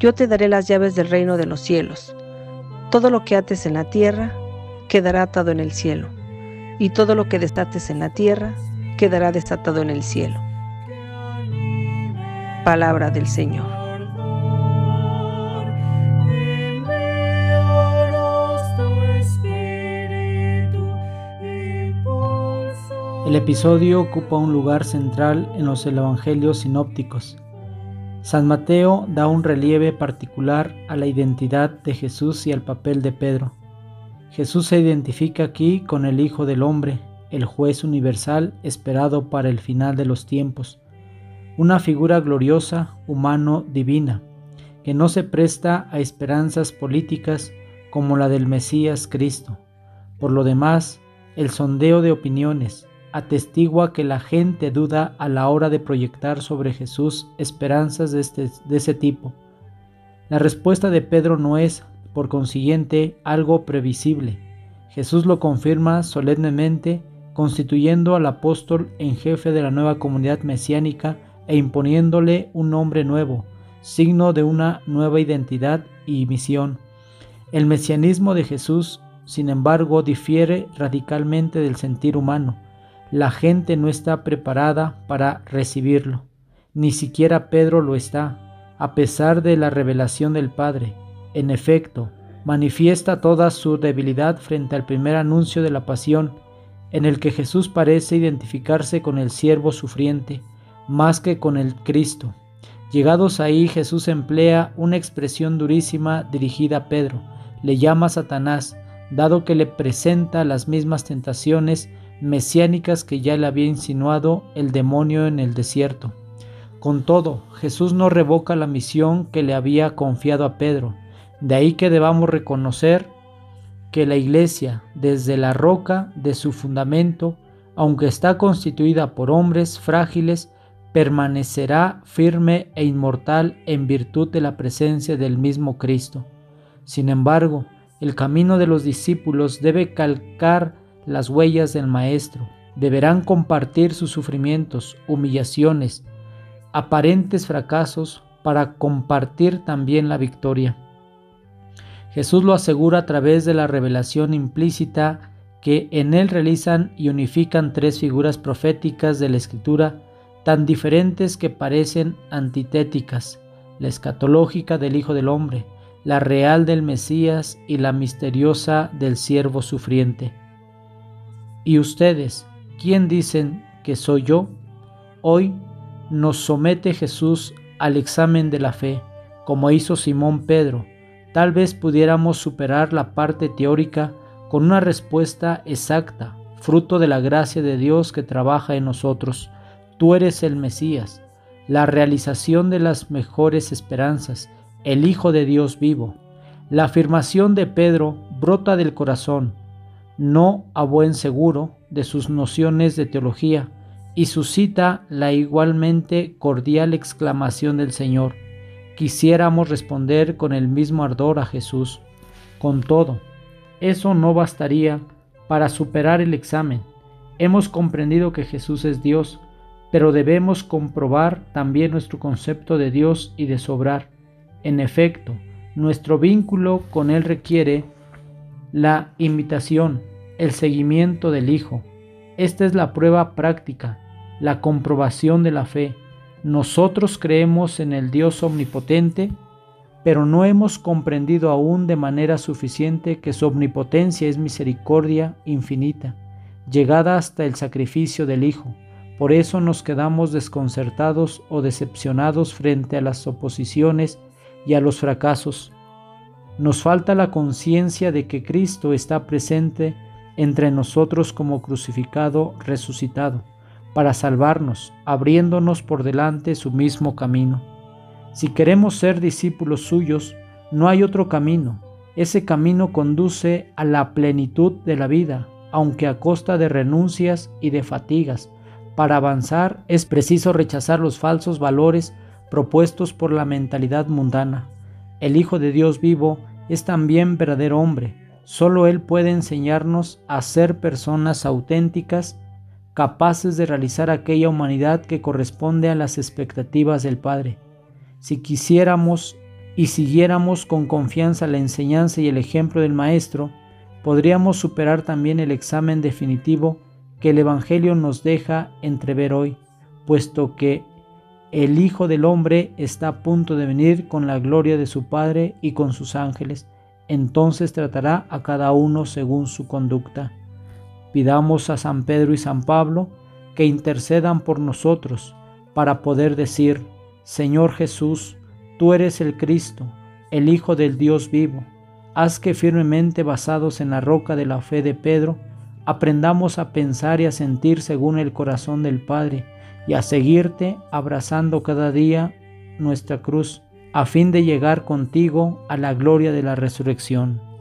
Yo te daré las llaves del reino de los cielos. Todo lo que ates en la tierra quedará atado en el cielo, y todo lo que desates en la tierra quedará desatado en el cielo. Palabra del Señor. El episodio ocupa un lugar central en los evangelios sinópticos. San Mateo da un relieve particular a la identidad de Jesús y al papel de Pedro. Jesús se identifica aquí con el Hijo del Hombre, el juez universal esperado para el final de los tiempos una figura gloriosa, humano, divina, que no se presta a esperanzas políticas como la del Mesías Cristo. Por lo demás, el sondeo de opiniones atestigua que la gente duda a la hora de proyectar sobre Jesús esperanzas de, este, de ese tipo. La respuesta de Pedro no es, por consiguiente, algo previsible. Jesús lo confirma solemnemente, constituyendo al apóstol en jefe de la nueva comunidad mesiánica e imponiéndole un nombre nuevo, signo de una nueva identidad y misión. El mesianismo de Jesús, sin embargo, difiere radicalmente del sentir humano. La gente no está preparada para recibirlo. Ni siquiera Pedro lo está, a pesar de la revelación del Padre. En efecto, manifiesta toda su debilidad frente al primer anuncio de la pasión, en el que Jesús parece identificarse con el siervo sufriente, más que con el Cristo. Llegados ahí, Jesús emplea una expresión durísima dirigida a Pedro. Le llama Satanás, dado que le presenta las mismas tentaciones mesiánicas que ya le había insinuado el demonio en el desierto. Con todo, Jesús no revoca la misión que le había confiado a Pedro. De ahí que debamos reconocer que la iglesia, desde la roca de su fundamento, aunque está constituida por hombres frágiles, permanecerá firme e inmortal en virtud de la presencia del mismo Cristo. Sin embargo, el camino de los discípulos debe calcar las huellas del Maestro. Deberán compartir sus sufrimientos, humillaciones, aparentes fracasos para compartir también la victoria. Jesús lo asegura a través de la revelación implícita que en él realizan y unifican tres figuras proféticas de la Escritura tan diferentes que parecen antitéticas, la escatológica del Hijo del Hombre, la real del Mesías y la misteriosa del siervo sufriente. ¿Y ustedes, quién dicen que soy yo? Hoy nos somete Jesús al examen de la fe, como hizo Simón Pedro. Tal vez pudiéramos superar la parte teórica con una respuesta exacta, fruto de la gracia de Dios que trabaja en nosotros. Tú eres el Mesías, la realización de las mejores esperanzas, el Hijo de Dios vivo. La afirmación de Pedro brota del corazón, no a buen seguro de sus nociones de teología, y suscita la igualmente cordial exclamación del Señor. Quisiéramos responder con el mismo ardor a Jesús. Con todo, eso no bastaría para superar el examen. Hemos comprendido que Jesús es Dios, pero debemos comprobar también nuestro concepto de Dios y de sobrar. En efecto, nuestro vínculo con Él requiere la imitación, el seguimiento del Hijo. Esta es la prueba práctica, la comprobación de la fe. Nosotros creemos en el Dios omnipotente, pero no hemos comprendido aún de manera suficiente que su omnipotencia es misericordia infinita, llegada hasta el sacrificio del Hijo. Por eso nos quedamos desconcertados o decepcionados frente a las oposiciones y a los fracasos. Nos falta la conciencia de que Cristo está presente entre nosotros como crucificado resucitado, para salvarnos, abriéndonos por delante su mismo camino. Si queremos ser discípulos suyos, no hay otro camino. Ese camino conduce a la plenitud de la vida, aunque a costa de renuncias y de fatigas. Para avanzar es preciso rechazar los falsos valores propuestos por la mentalidad mundana. El Hijo de Dios vivo es también verdadero hombre. Solo Él puede enseñarnos a ser personas auténticas, capaces de realizar aquella humanidad que corresponde a las expectativas del Padre. Si quisiéramos y siguiéramos con confianza la enseñanza y el ejemplo del Maestro, podríamos superar también el examen definitivo que el Evangelio nos deja entrever hoy, puesto que el Hijo del Hombre está a punto de venir con la gloria de su Padre y con sus ángeles. Entonces tratará a cada uno según su conducta. Pidamos a San Pedro y San Pablo que intercedan por nosotros para poder decir, Señor Jesús, tú eres el Cristo, el Hijo del Dios vivo. Haz que firmemente basados en la roca de la fe de Pedro, aprendamos a pensar y a sentir según el corazón del Padre y a seguirte abrazando cada día nuestra cruz, a fin de llegar contigo a la gloria de la resurrección.